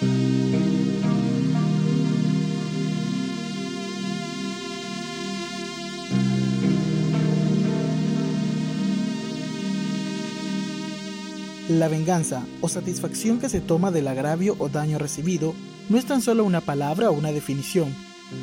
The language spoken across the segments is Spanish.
La venganza o satisfacción que se toma del agravio o daño recibido no es tan solo una palabra o una definición,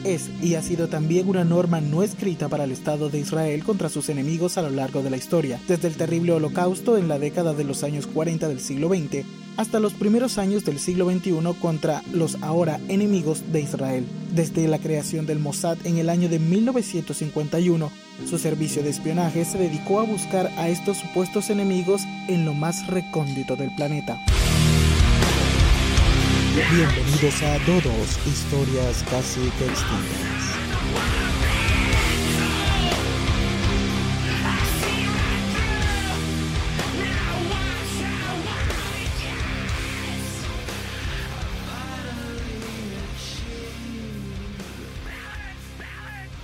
es y ha sido también una norma no escrita para el Estado de Israel contra sus enemigos a lo largo de la historia, desde el terrible holocausto en la década de los años 40 del siglo XX hasta los primeros años del siglo XXI contra los ahora enemigos de Israel. Desde la creación del Mossad en el año de 1951, su servicio de espionaje se dedicó a buscar a estos supuestos enemigos en lo más recóndito del planeta. Bienvenidos a todos, historias casi extintas.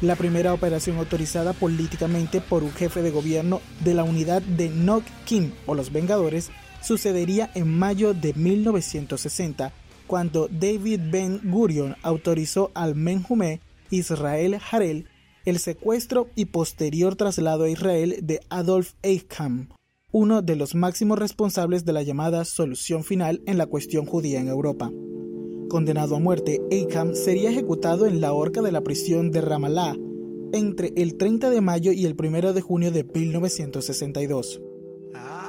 La primera operación autorizada políticamente por un jefe de gobierno de la unidad de Nok Kim o los Vengadores sucedería en mayo de 1960 cuando David Ben Gurion autorizó al Menjume Israel Harel el secuestro y posterior traslado a Israel de Adolf Eichmann, uno de los máximos responsables de la llamada solución final en la cuestión judía en Europa. Condenado a muerte, Eichmann sería ejecutado en la horca de la prisión de Ramallah entre el 30 de mayo y el 1 de junio de 1962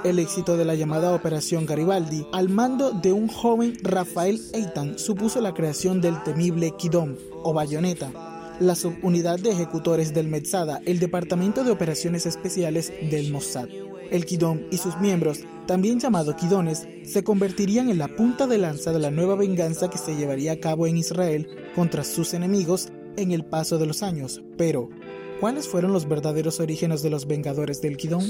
el éxito de la llamada Operación Garibaldi, al mando de un joven Rafael Eitan, supuso la creación del temible Kidom o Bayoneta, la subunidad de ejecutores del Metzada, el Departamento de Operaciones Especiales del Mossad. El Kidom y sus miembros, también llamados Kidones, se convertirían en la punta de lanza de la nueva venganza que se llevaría a cabo en Israel contra sus enemigos en el paso de los años. Pero, ¿cuáles fueron los verdaderos orígenes de los Vengadores del Kidom?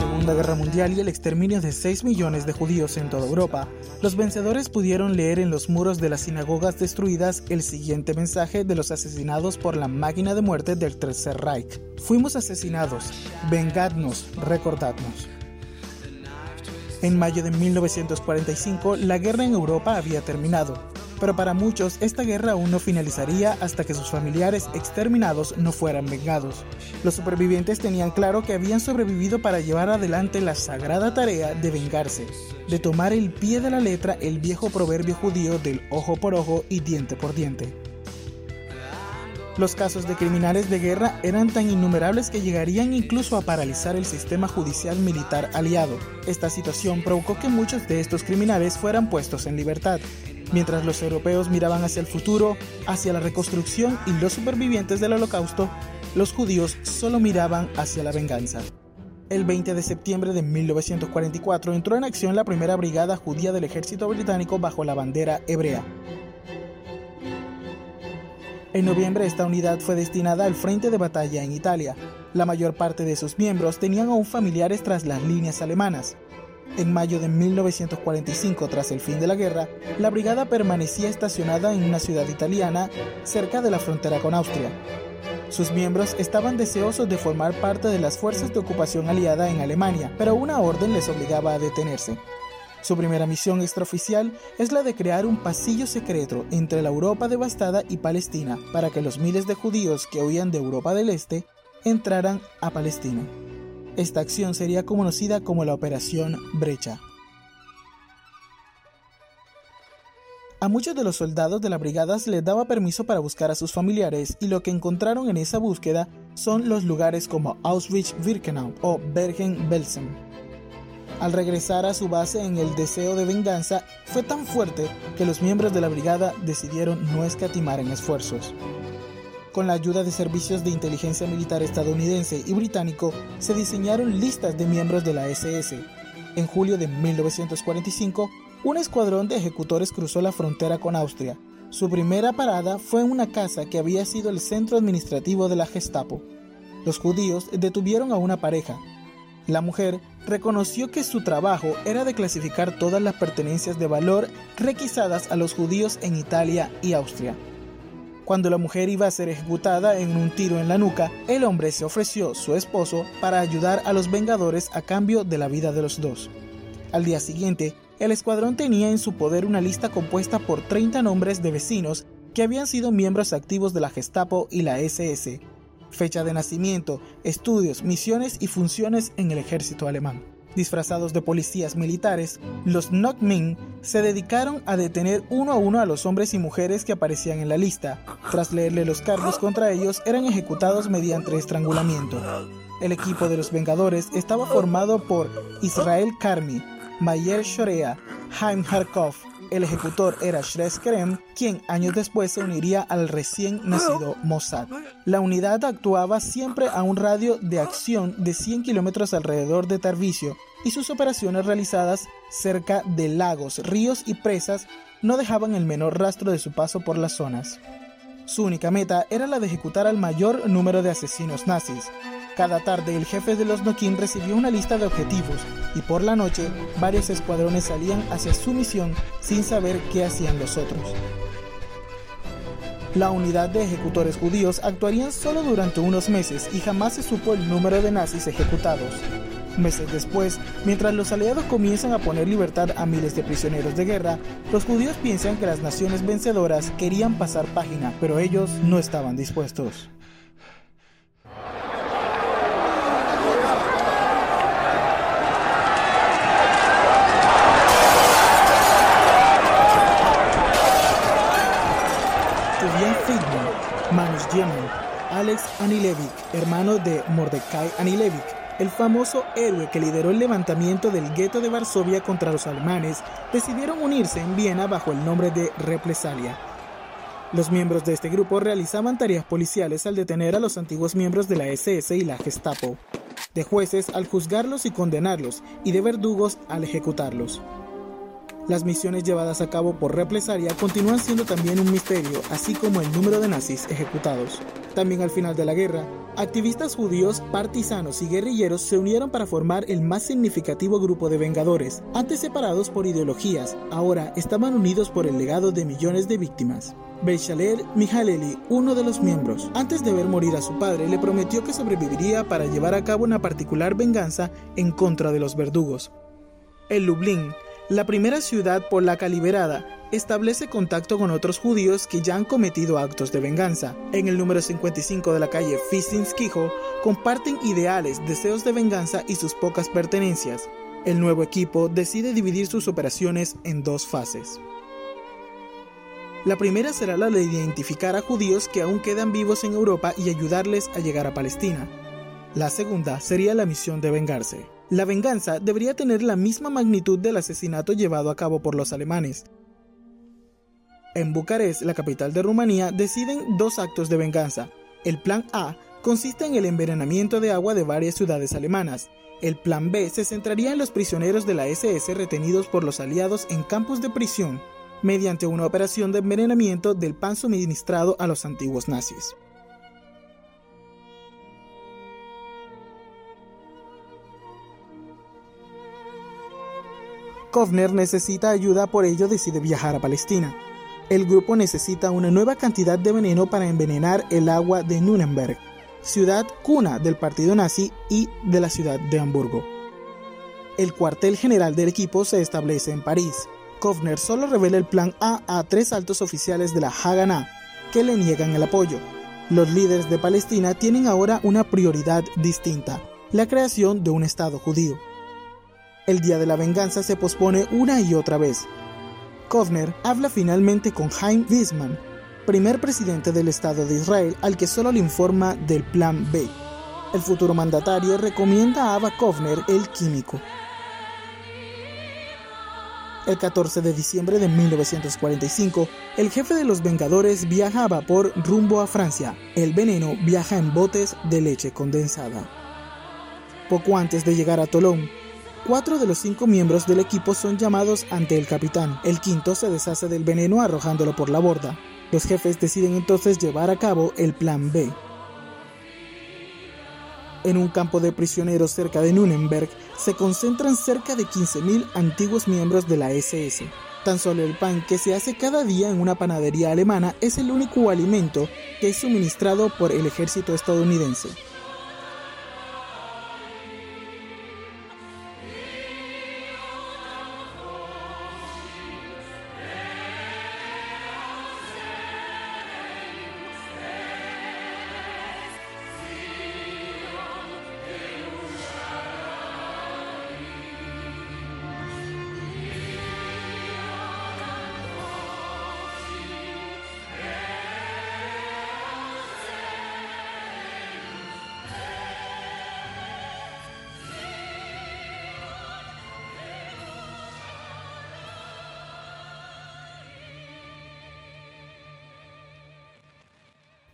Segunda Guerra Mundial y el exterminio de 6 millones de judíos en toda Europa, los vencedores pudieron leer en los muros de las sinagogas destruidas el siguiente mensaje de los asesinados por la máquina de muerte del Tercer Reich. Fuimos asesinados, vengadnos, recordadnos. En mayo de 1945, la guerra en Europa había terminado, pero para muchos esta guerra aún no finalizaría hasta que sus familiares exterminados no fueran vengados. Los supervivientes tenían claro que habían sobrevivido para llevar adelante la sagrada tarea de vengarse, de tomar el pie de la letra el viejo proverbio judío del ojo por ojo y diente por diente. Los casos de criminales de guerra eran tan innumerables que llegarían incluso a paralizar el sistema judicial militar aliado. Esta situación provocó que muchos de estos criminales fueran puestos en libertad, mientras los europeos miraban hacia el futuro, hacia la reconstrucción y los supervivientes del holocausto, los judíos solo miraban hacia la venganza. El 20 de septiembre de 1944 entró en acción la primera brigada judía del ejército británico bajo la bandera hebrea. En noviembre esta unidad fue destinada al frente de batalla en Italia. La mayor parte de sus miembros tenían aún familiares tras las líneas alemanas. En mayo de 1945, tras el fin de la guerra, la brigada permanecía estacionada en una ciudad italiana cerca de la frontera con Austria. Sus miembros estaban deseosos de formar parte de las fuerzas de ocupación aliada en Alemania, pero una orden les obligaba a detenerse. Su primera misión extraoficial es la de crear un pasillo secreto entre la Europa devastada y Palestina para que los miles de judíos que huían de Europa del Este entraran a Palestina. Esta acción sería conocida como la Operación Brecha. A muchos de los soldados de la brigada se les daba permiso para buscar a sus familiares y lo que encontraron en esa búsqueda son los lugares como Auschwitz-Birkenau o Bergen-Belsen. Al regresar a su base en el deseo de venganza fue tan fuerte que los miembros de la brigada decidieron no escatimar en esfuerzos. Con la ayuda de servicios de inteligencia militar estadounidense y británico, se diseñaron listas de miembros de la SS. En julio de 1945, un escuadrón de ejecutores cruzó la frontera con Austria. Su primera parada fue en una casa que había sido el centro administrativo de la Gestapo. Los judíos detuvieron a una pareja. La mujer reconoció que su trabajo era de clasificar todas las pertenencias de valor requisadas a los judíos en Italia y Austria. Cuando la mujer iba a ser ejecutada en un tiro en la nuca, el hombre se ofreció, su esposo, para ayudar a los vengadores a cambio de la vida de los dos. Al día siguiente, el escuadrón tenía en su poder una lista compuesta por 30 nombres de vecinos que habían sido miembros activos de la Gestapo y la SS, fecha de nacimiento, estudios, misiones y funciones en el ejército alemán. Disfrazados de policías militares, los Nokmin se dedicaron a detener uno a uno a los hombres y mujeres que aparecían en la lista. Tras leerle los cargos contra ellos, eran ejecutados mediante estrangulamiento. El equipo de los Vengadores estaba formado por Israel Karmi, Mayer Shorea, Haim Harkov. El ejecutor era Shres Kerem, quien años después se uniría al recién nacido Mossad. La unidad actuaba siempre a un radio de acción de 100 kilómetros alrededor de Tarvisio y sus operaciones realizadas cerca de lagos, ríos y presas no dejaban el menor rastro de su paso por las zonas. Su única meta era la de ejecutar al mayor número de asesinos nazis, cada tarde el jefe de los Nokin recibió una lista de objetivos y por la noche varios escuadrones salían hacia su misión sin saber qué hacían los otros. La unidad de ejecutores judíos actuarían solo durante unos meses y jamás se supo el número de nazis ejecutados. Meses después, mientras los aliados comienzan a poner libertad a miles de prisioneros de guerra, los judíos piensan que las naciones vencedoras querían pasar página, pero ellos no estaban dispuestos. Manus Alex Anilevic, hermano de Mordecai Anilevic, el famoso héroe que lideró el levantamiento del gueto de Varsovia contra los alemanes, decidieron unirse en Viena bajo el nombre de Represalia. Los miembros de este grupo realizaban tareas policiales al detener a los antiguos miembros de la SS y la Gestapo, de jueces al juzgarlos y condenarlos, y de verdugos al ejecutarlos. Las misiones llevadas a cabo por Represalia continúan siendo también un misterio, así como el número de nazis ejecutados. También al final de la guerra, activistas judíos, partisanos y guerrilleros se unieron para formar el más significativo grupo de vengadores. Antes separados por ideologías, ahora estaban unidos por el legado de millones de víctimas. Beishaler Mihaleli, uno de los miembros, antes de ver morir a su padre, le prometió que sobreviviría para llevar a cabo una particular venganza en contra de los verdugos. El Lublin la primera ciudad polaca liberada establece contacto con otros judíos que ya han cometido actos de venganza. En el número 55 de la calle Fistinskijo comparten ideales, deseos de venganza y sus pocas pertenencias. El nuevo equipo decide dividir sus operaciones en dos fases. La primera será la de identificar a judíos que aún quedan vivos en Europa y ayudarles a llegar a Palestina. La segunda sería la misión de vengarse. La venganza debería tener la misma magnitud del asesinato llevado a cabo por los alemanes. En Bucarest, la capital de Rumanía, deciden dos actos de venganza. El plan A consiste en el envenenamiento de agua de varias ciudades alemanas. El plan B se centraría en los prisioneros de la SS retenidos por los aliados en campos de prisión, mediante una operación de envenenamiento del pan suministrado a los antiguos nazis. Kovner necesita ayuda, por ello decide viajar a Palestina. El grupo necesita una nueva cantidad de veneno para envenenar el agua de Nuremberg, ciudad cuna del partido nazi y de la ciudad de Hamburgo. El cuartel general del equipo se establece en París. Kovner solo revela el plan A a tres altos oficiales de la Haganah, que le niegan el apoyo. Los líderes de Palestina tienen ahora una prioridad distinta, la creación de un Estado judío. El día de la venganza se pospone una y otra vez. Kovner habla finalmente con Chaim Wiesman, primer presidente del Estado de Israel, al que solo le informa del Plan B. El futuro mandatario recomienda a Abba Kovner el químico. El 14 de diciembre de 1945, el jefe de los Vengadores viaja a vapor rumbo a Francia. El veneno viaja en botes de leche condensada. Poco antes de llegar a Tolón, cuatro de los cinco miembros del equipo son llamados ante el capitán. El quinto se deshace del veneno arrojándolo por la borda. Los jefes deciden entonces llevar a cabo el plan B. En un campo de prisioneros cerca de Nuremberg se concentran cerca de 15.000 antiguos miembros de la SS. Tan solo el pan que se hace cada día en una panadería alemana es el único alimento que es suministrado por el ejército estadounidense.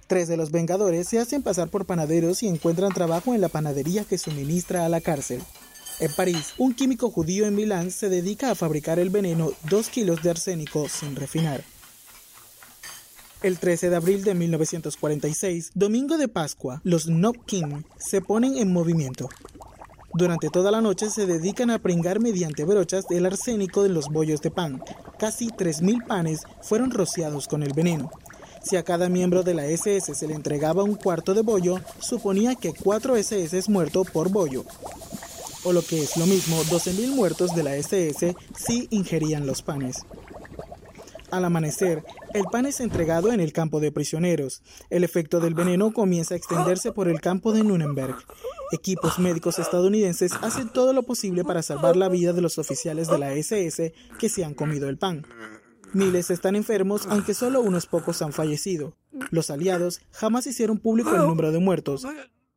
Tres de los Vengadores se hacen pasar por panaderos y encuentran trabajo en la panadería que suministra a la cárcel. En París, un químico judío en Milán se dedica a fabricar el veneno 2 kilos de arsénico sin refinar. El 13 de abril de 1946, domingo de Pascua, los Nopkin se ponen en movimiento. Durante toda la noche se dedican a pringar mediante brochas el arsénico de los bollos de pan. Casi 3.000 panes fueron rociados con el veneno. Si a cada miembro de la SS se le entregaba un cuarto de bollo, suponía que 4 SS muertos por bollo. O lo que es lo mismo, 12.000 muertos de la SS sí ingerían los panes. Al amanecer, el pan es entregado en el campo de prisioneros. El efecto del veneno comienza a extenderse por el campo de Nuremberg. Equipos médicos estadounidenses hacen todo lo posible para salvar la vida de los oficiales de la SS que se han comido el pan. Miles están enfermos, aunque solo unos pocos han fallecido. Los aliados jamás hicieron público el número de muertos,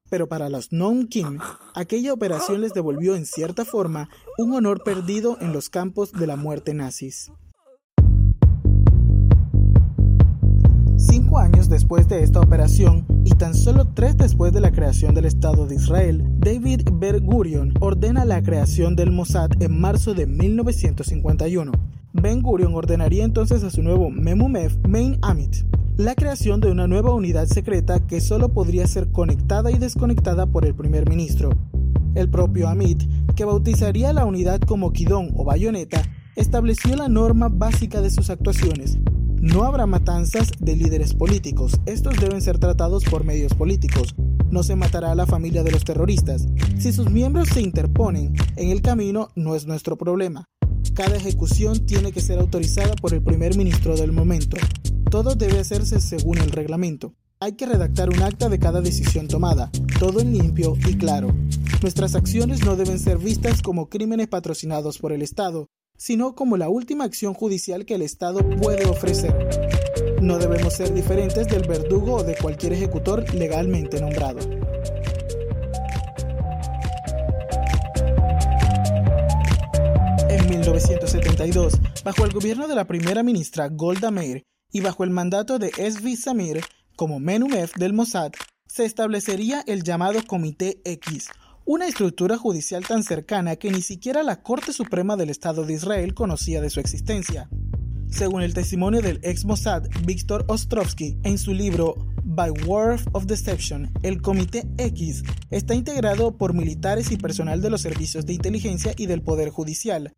pero para los Non Kim, aquella operación les devolvió en cierta forma un honor perdido en los campos de la muerte nazis. Cinco años después de esta operación y tan solo tres después de la creación del Estado de Israel, David Ben Gurion ordena la creación del Mossad en marzo de 1951. Ben Gurion ordenaría entonces a su nuevo Memumef Main Amit la creación de una nueva unidad secreta que solo podría ser conectada y desconectada por el primer ministro. El propio Amit, que bautizaría la unidad como Kidón o bayoneta, estableció la norma básica de sus actuaciones. No habrá matanzas de líderes políticos, estos deben ser tratados por medios políticos. No se matará a la familia de los terroristas. Si sus miembros se interponen en el camino, no es nuestro problema. Cada ejecución tiene que ser autorizada por el primer ministro del momento. Todo debe hacerse según el reglamento. Hay que redactar un acta de cada decisión tomada, todo en limpio y claro. Nuestras acciones no deben ser vistas como crímenes patrocinados por el Estado, sino como la última acción judicial que el Estado puede ofrecer. No debemos ser diferentes del verdugo o de cualquier ejecutor legalmente nombrado. En 1972, bajo el gobierno de la primera ministra Golda Meir y bajo el mandato de Esvi Samir como Menumef del Mossad, se establecería el llamado Comité X, una estructura judicial tan cercana que ni siquiera la Corte Suprema del Estado de Israel conocía de su existencia. Según el testimonio del ex Mossad Víctor Ostrovsky en su libro By Word of Deception, el Comité X está integrado por militares y personal de los servicios de inteligencia y del Poder Judicial,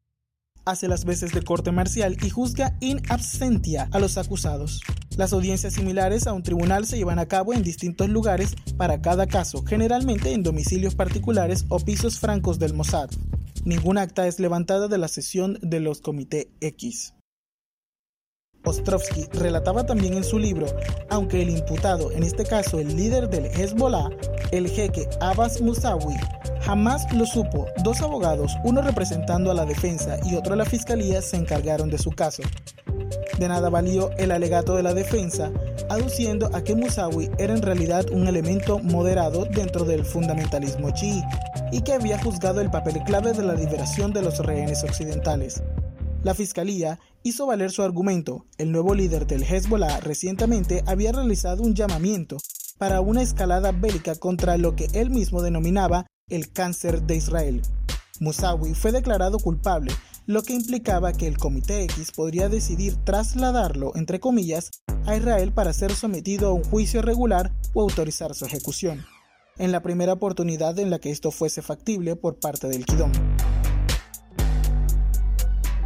hace las veces de corte marcial y juzga in absentia a los acusados. Las audiencias similares a un tribunal se llevan a cabo en distintos lugares para cada caso, generalmente en domicilios particulares o pisos francos del Mossad. Ningún acta es levantada de la sesión de los Comité X. Ostrovsky relataba también en su libro, aunque el imputado, en este caso el líder del Hezbollah, el jeque Abbas Musawi, jamás lo supo. Dos abogados, uno representando a la defensa y otro a la fiscalía, se encargaron de su caso. De nada valió el alegato de la defensa, aduciendo a que Musawi era en realidad un elemento moderado dentro del fundamentalismo chií y que había juzgado el papel clave de la liberación de los rehenes occidentales. La fiscalía hizo valer su argumento. El nuevo líder del Hezbollah recientemente había realizado un llamamiento para una escalada bélica contra lo que él mismo denominaba el cáncer de Israel. Musawi fue declarado culpable, lo que implicaba que el Comité X podría decidir trasladarlo, entre comillas, a Israel para ser sometido a un juicio regular o autorizar su ejecución, en la primera oportunidad en la que esto fuese factible por parte del Kidón.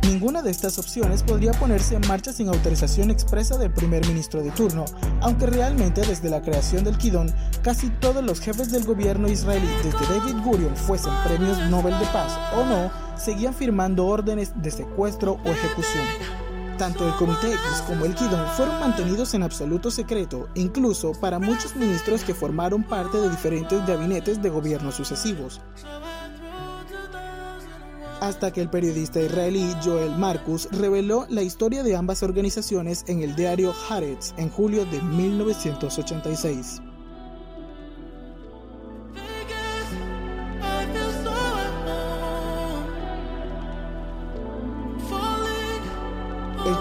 Ninguna de estas opciones podría ponerse en marcha sin autorización expresa del primer ministro de turno, aunque realmente desde la creación del Kidón, casi todos los jefes del gobierno israelí, desde David Gurion fuesen premios Nobel de Paz o no, seguían firmando órdenes de secuestro o ejecución. Tanto el Comité X como el Kidón fueron mantenidos en absoluto secreto, incluso para muchos ministros que formaron parte de diferentes gabinetes de gobiernos sucesivos hasta que el periodista israelí Joel Marcus reveló la historia de ambas organizaciones en el diario Haaretz en julio de 1986.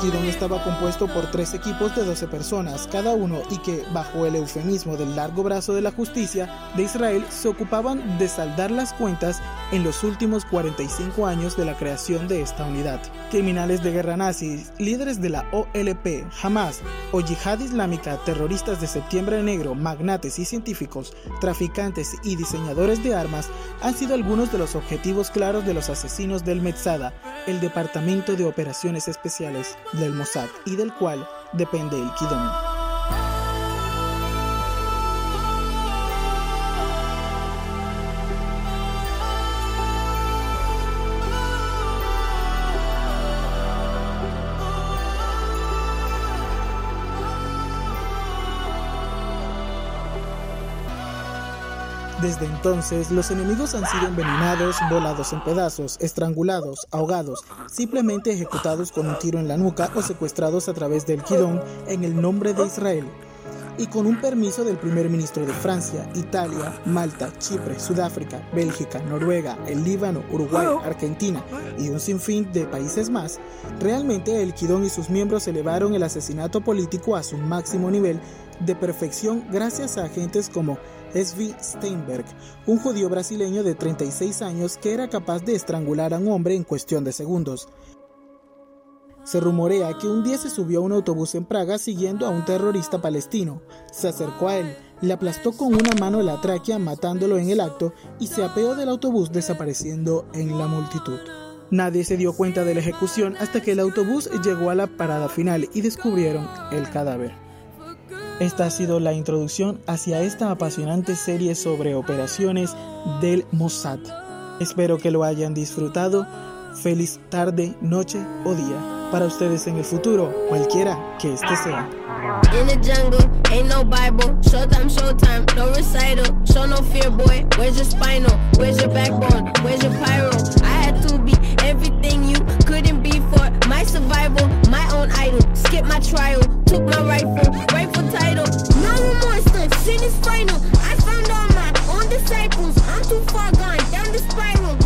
Kidón estaba compuesto por tres equipos de 12 personas cada uno y que, bajo el eufemismo del largo brazo de la justicia de Israel, se ocupaban de saldar las cuentas en los últimos 45 años de la creación de esta unidad. Criminales de guerra nazis, líderes de la OLP, Hamas o Yihad Islámica, terroristas de Septiembre Negro, magnates y científicos, traficantes y diseñadores de armas han sido algunos de los objetivos claros de los asesinos del Metzada, el Departamento de Operaciones Especiales del Mossad y del cual depende el Kidon. Desde entonces, los enemigos han sido envenenados, volados en pedazos, estrangulados, ahogados, simplemente ejecutados con un tiro en la nuca o secuestrados a través del Kidón en el nombre de Israel. Y con un permiso del primer ministro de Francia, Italia, Malta, Chipre, Sudáfrica, Bélgica, Noruega, el Líbano, Uruguay, Argentina y un sinfín de países más, realmente el Kidón y sus miembros elevaron el asesinato político a su máximo nivel de perfección gracias a agentes como Svi Steinberg, un judío brasileño de 36 años que era capaz de estrangular a un hombre en cuestión de segundos. Se rumorea que un día se subió a un autobús en Praga siguiendo a un terrorista palestino. Se acercó a él, le aplastó con una mano la tráquea matándolo en el acto y se apeó del autobús desapareciendo en la multitud. Nadie se dio cuenta de la ejecución hasta que el autobús llegó a la parada final y descubrieron el cadáver. Esta ha sido la introducción hacia esta apasionante serie sobre operaciones del Mossad. Espero que lo hayan disfrutado. Feliz tarde, noche o día para ustedes en el futuro, cualquiera que este sea. In the jungle, ain't no Bible. Showtime, showtime, no recital. Show no fear, boy. Where's your spinal? Where's your backbone? Where's your pyro? I had to be everything you couldn't be for my survival. My own idol. Skip my trial, took my rifle, rifle title. No I'm monster, sin is final. I found all my own disciples. I'm too far gone, down the spiral.